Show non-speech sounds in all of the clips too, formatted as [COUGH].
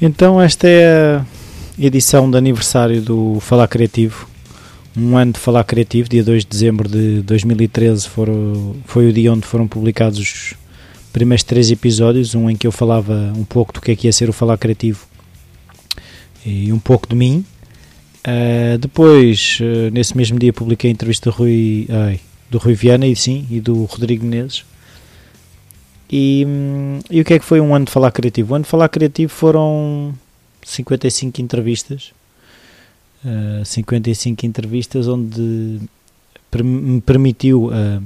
Então, esta é a edição de aniversário do Falar Criativo. Um ano de Falar Criativo, dia 2 de dezembro de 2013, foram, foi o dia onde foram publicados os primeiros três episódios. Um em que eu falava um pouco do que é que ia ser o Falar Criativo e um pouco de mim. Uh, depois, uh, nesse mesmo dia, publiquei a entrevista do Rui, ai, do Rui Viana e sim, e do Rodrigo Menezes e, hum, e o que é que foi um ano de falar criativo? O ano de falar criativo foram 55 entrevistas. Uh, 55 entrevistas onde me permitiu uh,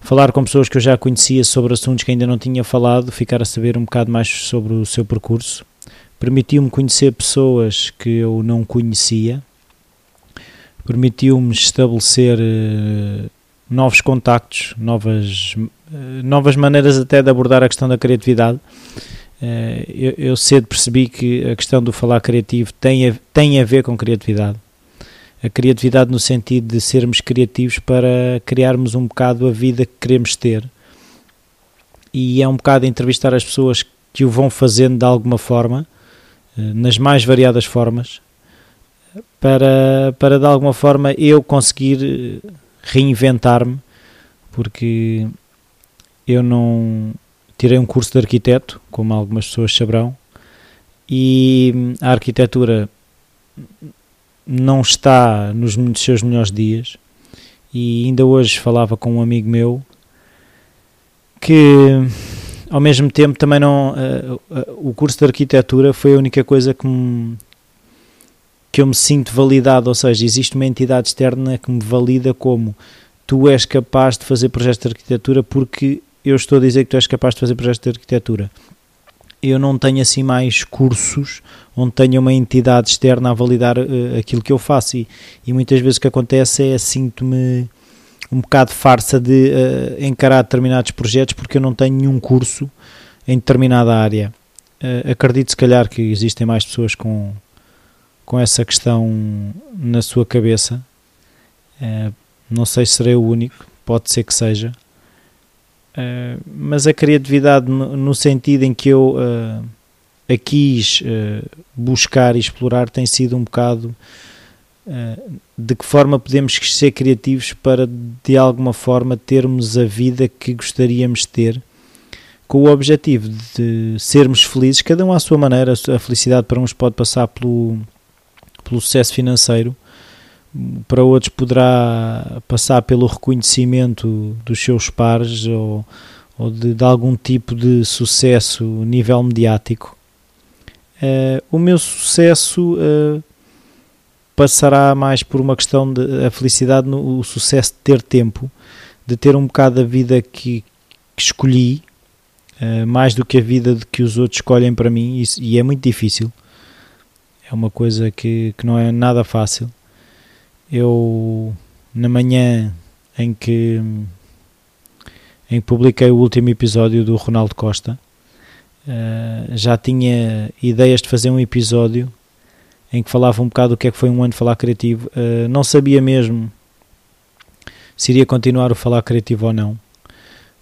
falar com pessoas que eu já conhecia sobre assuntos que ainda não tinha falado, ficar a saber um bocado mais sobre o seu percurso. Permitiu-me conhecer pessoas que eu não conhecia. Permitiu-me estabelecer uh, novos contactos, novas, eh, novas maneiras até de abordar a questão da criatividade. Eh, eu, eu cedo percebi que a questão do falar criativo tem a, tem a ver com criatividade. A criatividade no sentido de sermos criativos para criarmos um bocado a vida que queremos ter. E é um bocado entrevistar as pessoas que o vão fazendo de alguma forma, eh, nas mais variadas formas, para, para de alguma forma eu conseguir reinventar-me, porque eu não tirei um curso de arquiteto, como algumas pessoas saberão, e a arquitetura não está nos seus melhores dias. E ainda hoje falava com um amigo meu que, ao mesmo tempo, também não. Uh, uh, o curso de arquitetura foi a única coisa que me, que eu me sinto validado, ou seja, existe uma entidade externa que me valida como tu és capaz de fazer projetos de arquitetura porque eu estou a dizer que tu és capaz de fazer projetos de arquitetura. Eu não tenho assim mais cursos onde tenha uma entidade externa a validar uh, aquilo que eu faço e, e, muitas vezes o que acontece é sinto-me um bocado farsa de uh, encarar determinados projetos porque eu não tenho nenhum curso em determinada área. Uh, acredito se calhar que existem mais pessoas com com essa questão na sua cabeça. Uh, não sei se serei o único, pode ser que seja. Uh, mas a criatividade, no, sentido em que eu uh, a quis buscar e explorar, tem sido um bocado de que forma podemos ser criativos para de alguma forma termos a vida que gostaríamos de ter com o objetivo de sermos felizes, cada um à sua maneira. A felicidade para uns pode passar pelo, pelo sucesso financeiro, para outros poderá passar pelo reconhecimento dos seus pares ou, ou de, de, algum tipo de sucesso nível mediático. Uh, o meu sucesso uh, passará mais por uma questão de a felicidade no o sucesso de ter tempo, de ter um bocado a vida que, que escolhi, uh, mais do que a vida de que os outros escolhem para mim, e, e é muito difícil é uma coisa que, que não é nada fácil. Eu, na manhã em que, em que publiquei o último episódio do Ronaldo Costa, uh, já tinha ideias de fazer um episódio em que falava um bocado do que é que foi um ano de falar criativo. Uh, não sabia mesmo se iria continuar o falar criativo ou não,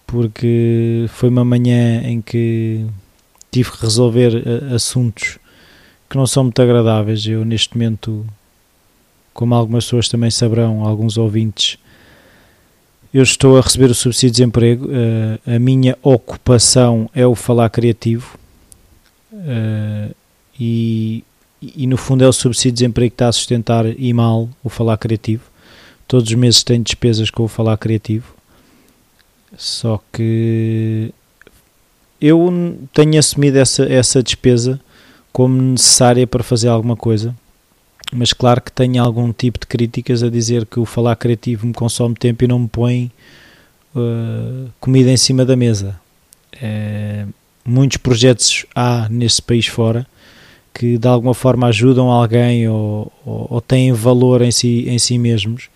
porque foi uma manhã em que tive que resolver uh, assuntos que não são muito agradáveis. Eu, neste momento, como algumas pessoas também saberão, alguns ouvintes, eu estou a receber o subsídio de desemprego. Uh, a minha ocupação é o falar criativo. Uh, e, e, no fundo, é o subsídio de desemprego que está a sustentar e mal o falar criativo. Todos os meses tenho despesas com o falar criativo. Só que eu tenho assumido essa, essa despesa como necessária para fazer alguma coisa, mas claro que tenho algum tipo de críticas a dizer que o falar criativo me consome tempo e não me põe uh, comida em cima da mesa. É, muitos projetos há nesse país fora que de alguma forma ajudam alguém ou, ou, ou têm valor em si, em si mesmos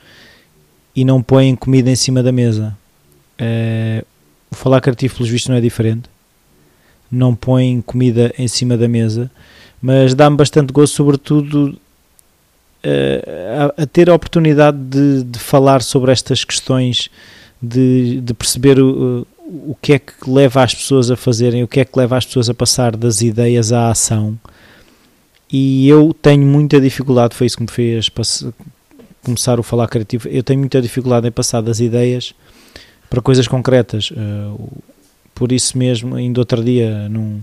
e não põem comida em cima da mesa. É, o falar criativo, pelos vistos, não é diferente não põe comida em cima da mesa, mas dá-me bastante gosto, sobretudo, uh, a, a, ter a oportunidade de, de, falar sobre estas questões, de, de perceber o, o que é que leva as pessoas a fazerem, o que é que leva as pessoas a passar das ideias à ação. E eu tenho muita dificuldade, foi isso que me fez começar o falar criativo. Eu tenho muita dificuldade em passar das ideias para coisas concretas. Uh, por isso mesmo, ainda outro dia, num,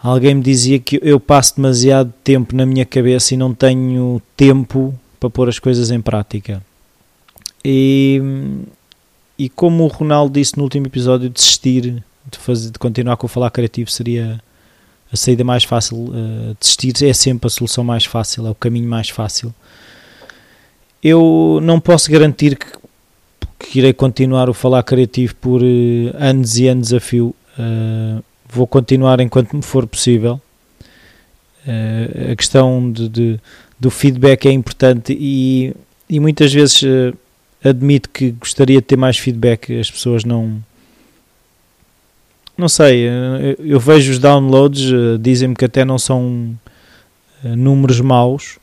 alguém me dizia que eu passo demasiado tempo na minha cabeça e não tenho tempo para pôr as coisas em prática. E, e como o Ronaldo disse no último episódio, desistir de, fazer, de continuar com o falar criativo seria a saída mais fácil. Uh, desistir é sempre a solução mais fácil, é o caminho mais fácil. Eu não posso garantir que, que irei continuar o falar criativo por uh, anos e anos a fio. Uh, vou continuar enquanto me for possível. Uh, a questão de, de, do feedback é importante e, e muitas vezes admito que gostaria de ter mais feedback. As pessoas não. Não sei, eu vejo os downloads, dizem-me que até não são números maus.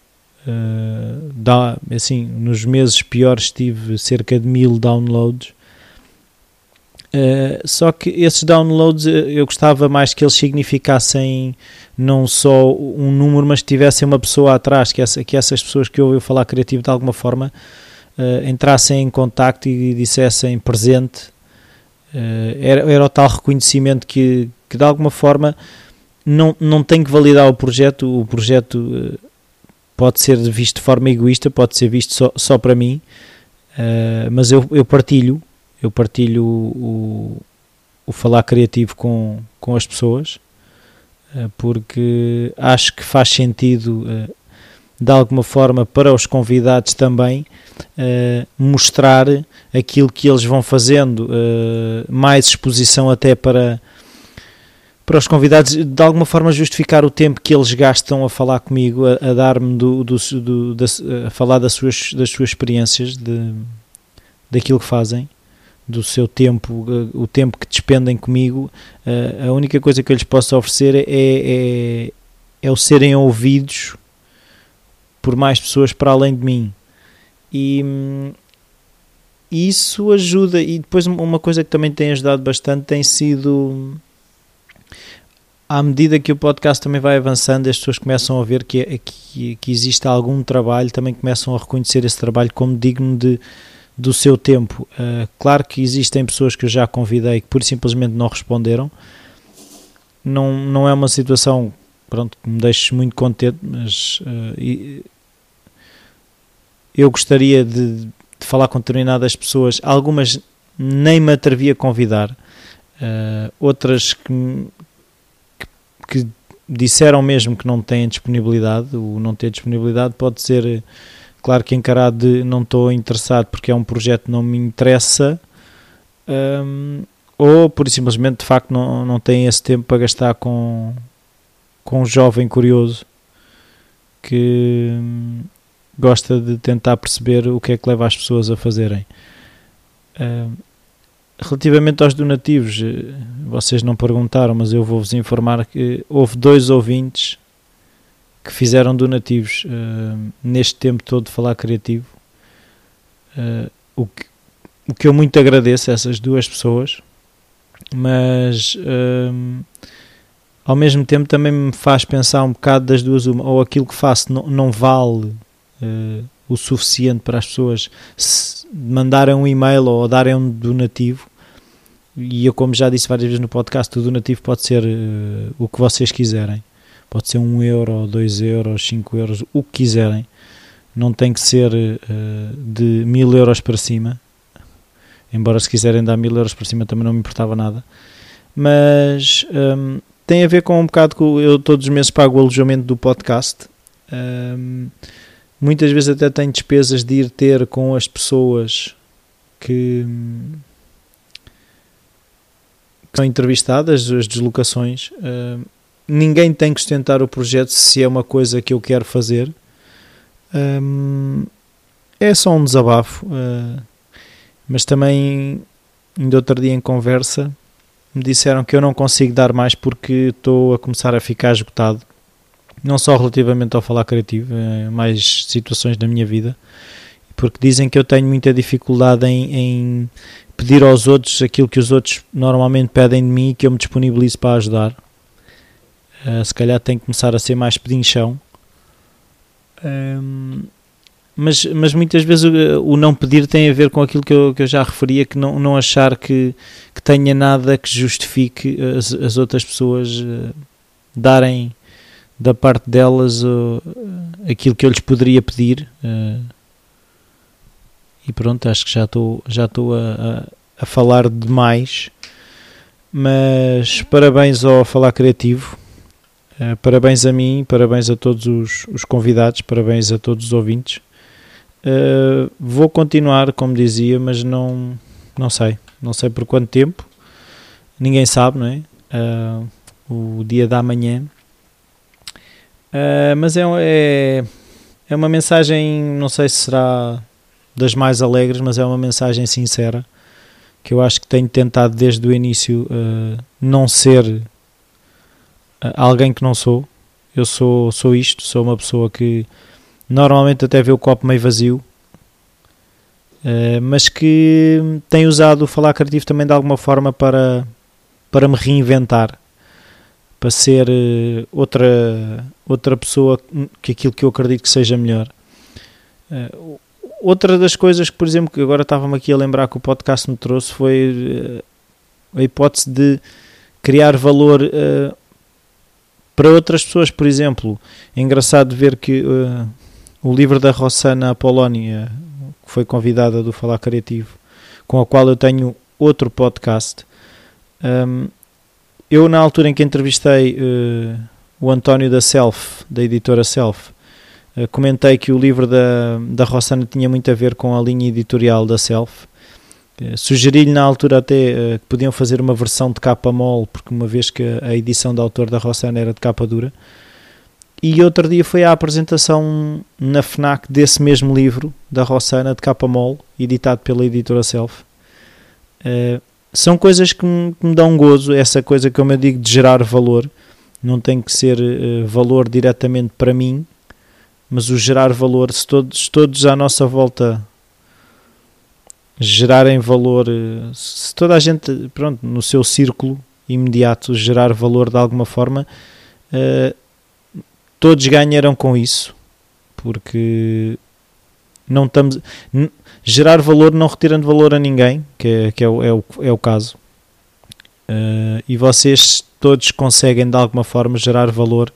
Dá, assim, nos meses piores tive cerca de mil downloads Uh, só que esses downloads eh, eu gostava mais que eles significassem não só um número, mas tivessem uma pessoa atrás, que, essa, que essas pessoas que ouvem falar criativo de alguma forma uh, entrassem em contacto e dissessem presente. Uh, era, era o tal reconhecimento que, que de alguma forma não, não tem que validar o projeto, o projeto pode ser visto de forma egoísta, pode ser visto só, só para mim, mas eu, eu partilho eu partilho o, o falar criativo com, com as pessoas eh, porque acho que faz sentido eh, de alguma forma para os convidados também mostrar aquilo que eles vão fazendo, mais exposição até para para os convidados, de alguma forma justificar o tempo que eles gastam a falar comigo, a, a dar-me do, do, do, da, a falar das suas, das suas experiências, de, daquilo que fazem do seu tempo, eh, o tempo que despendem comigo, eh, a única coisa que eu lhes posso oferecer é, é, é o serem ouvidos por mais pessoas para além de mim. E, e isso ajuda. E depois, uma coisa que também tem ajudado bastante tem sido. À medida que o podcast também vai avançando, as pessoas começam a ver que, que, que existe algum trabalho, também começam a reconhecer esse trabalho como digno de, do seu tempo. Uh, claro que existem pessoas que eu já convidei que por simplesmente não responderam. Não, não é uma situação pronto, que me deixe muito contente, mas uh, eu gostaria de, de, falar com determinadas pessoas. Algumas nem me atrevi a convidar, uh, outras que, que, disseram mesmo que não têm disponibilidade. O não ter disponibilidade pode ser Claro que encarado de não estou interessado porque é um projeto que não me interessa, um, ou por simplesmente de facto não, não tem esse tempo para gastar com, com um jovem curioso que hum, gosta de tentar perceber o que é que leva as pessoas a fazerem. Um, relativamente aos donativos, eh, vocês não perguntaram, mas eu vou-vos informar que houve dois ouvintes que fizeram donativos uh, neste tempo todo de falar criativo. Uh, o, que, o que eu muito agradeço a essas duas pessoas, mas uh, ao mesmo tempo também me faz pensar um bocado das duas, uma, ou aquilo que faço não, não vale o suficiente para as pessoas mandarem um e-mail ou darem um donativo. E eu, como já disse várias vezes no podcast, o donativo pode ser o que vocês quiserem pode ser um euro, dois euros, cinco euros, o que quiserem. Não tem que ser uh, de mil euros para cima. Embora se quiserem dar mil euros para cima também não me importava nada. Mas um, tem a ver com um bocado que eu todos os meses pago o alojamento do podcast. Um, muitas vezes até tenho despesas de ir ter com as pessoas que, que são entrevistadas, as deslocações. Um, ninguém tem que sustentar o projeto se é uma coisa que eu quero fazer. Um, é só um desabafo, uh, mas também, ainda outro dia em conversa, me disseram que eu não consigo dar mais porque estou a começar a ficar esgotado. Não só relativamente ao falar criativo, é mais situações da minha vida. porque dizem que eu tenho muita dificuldade em, em pedir aos outros aquilo que os outros normalmente pedem de mim e que eu me disponibilizo para ajudar. Uh, se calhar tenho que começar a ser mais pedinchão. Um, mas, mas muitas vezes o, o, não pedir tem a ver com aquilo que eu, que eu já referia, que não, não achar que, que tenha nada que justifique as, as outras pessoas uh, darem da parte delas uh, aquilo que eu lhes poderia pedir. Uh, e pronto, acho que já estou já estou a, a, a, falar demais. Mas parabéns ao Falar Criativo. Uh, parabéns a mim, parabéns a todos os, os convidados, parabéns a todos os ouvintes. Uh, vou continuar, como dizia, mas não, não sei. Não sei por quanto tempo. Ninguém sabe, não é? Uh, o dia da manhã. Uh, mas é, é, é uma mensagem, não sei se será das mais alegres, mas é uma mensagem sincera que eu acho que tenho tentado desde o início não ser alguém que não sou. Eu sou, sou isto, sou uma pessoa que normalmente até vê o copo meio vazio, uh, mas que tem usado o falar criativo também de alguma forma para, para me reinventar, para ser uh, outra, outra pessoa que aquilo que eu acredito que seja melhor. Uh, outra das coisas que, por exemplo, que agora estava-me aqui a lembrar que o podcast me trouxe foi a hipótese de criar valor para outras pessoas, por exemplo. É engraçado ver que uh, o livro da Rossana Apolónia, que foi convidada do Falar Criativo, com a qual eu tenho outro podcast. Um, eu, na altura em que entrevistei uh, o António da Self, da editora Self, uh, comentei que o livro da, da Rossana tinha muito a ver com a linha editorial da Self. Uh, Sugeri-lhe na altura até que podiam fazer uma versão de capa mole, porque uma vez que a edição da autor da Rossana era de capa dura, e outro dia foi a apresentação na FNAC desse mesmo livro, da Rossana, de capa mole, editado pela editora Self. São coisas que me, que me, dão gozo, essa coisa, como eu digo, de gerar valor. Não tem que ser uh, valor diretamente para mim, mas o gerar valor, se todos, todos à nossa volta gerarem valor, uh, se toda a gente, pronto, no seu círculo imediato gerar valor de alguma forma, uh, todos ganharam com isso, porque não estamos gerar valor não retirando valor a ninguém, que é, que é, o, é, o, é o caso. Uh, e vocês todos conseguem de alguma forma gerar valor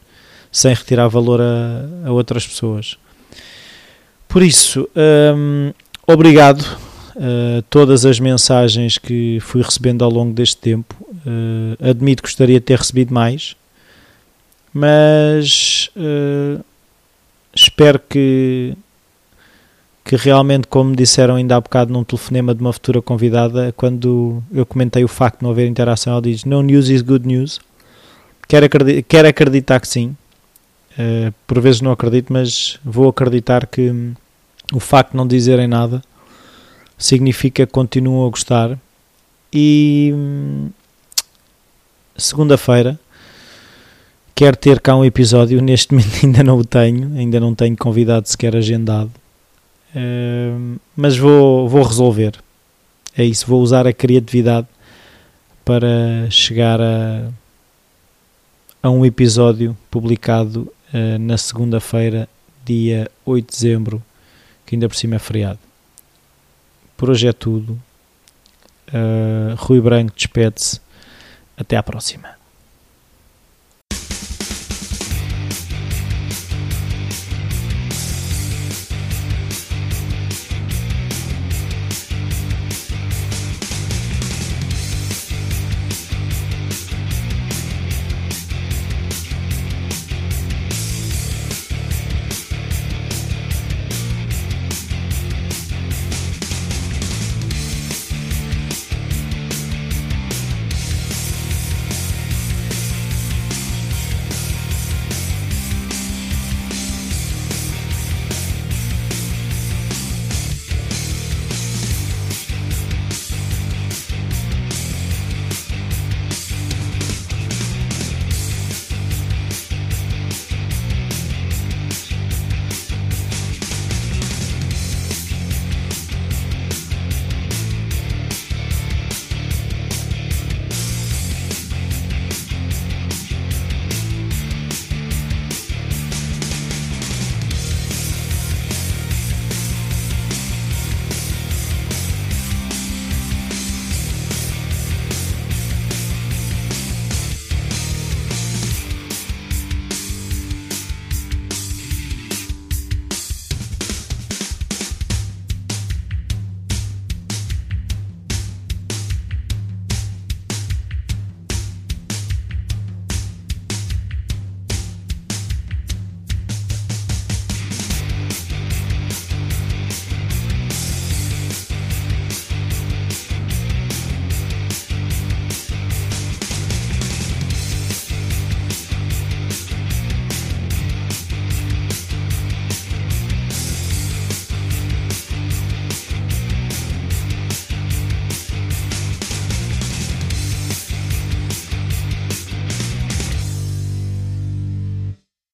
sem retirar valor a, a outras pessoas. Por isso, um, obrigado a uh, todas as mensagens que fui recebendo ao longo deste tempo. Uh, admito que gostaria de ter recebido mais, mas espero que que realmente, como disseram ainda há bocado num telefonema de uma futura convidada, quando eu comentei o facto de não haver interação, ela diz: No news is good news. Quero, acreditar, quero acreditar que sim. Uh, por vezes não acredito, mas vou acreditar que o facto de não dizerem nada significa que continuam a gostar. E hum, segunda-feira Quero ter cá um episódio, neste momento [LAUGHS] ainda não o tenho, ainda não tenho convidado sequer agendado, mas vou, vou resolver. É isso, vou usar a criatividade para chegar a, a um episódio publicado uh, na segunda-feira, dia 8 de dezembro, que ainda por cima é feriado. Por hoje é tudo. Uh, Rui Branco despede-se. Até à próxima.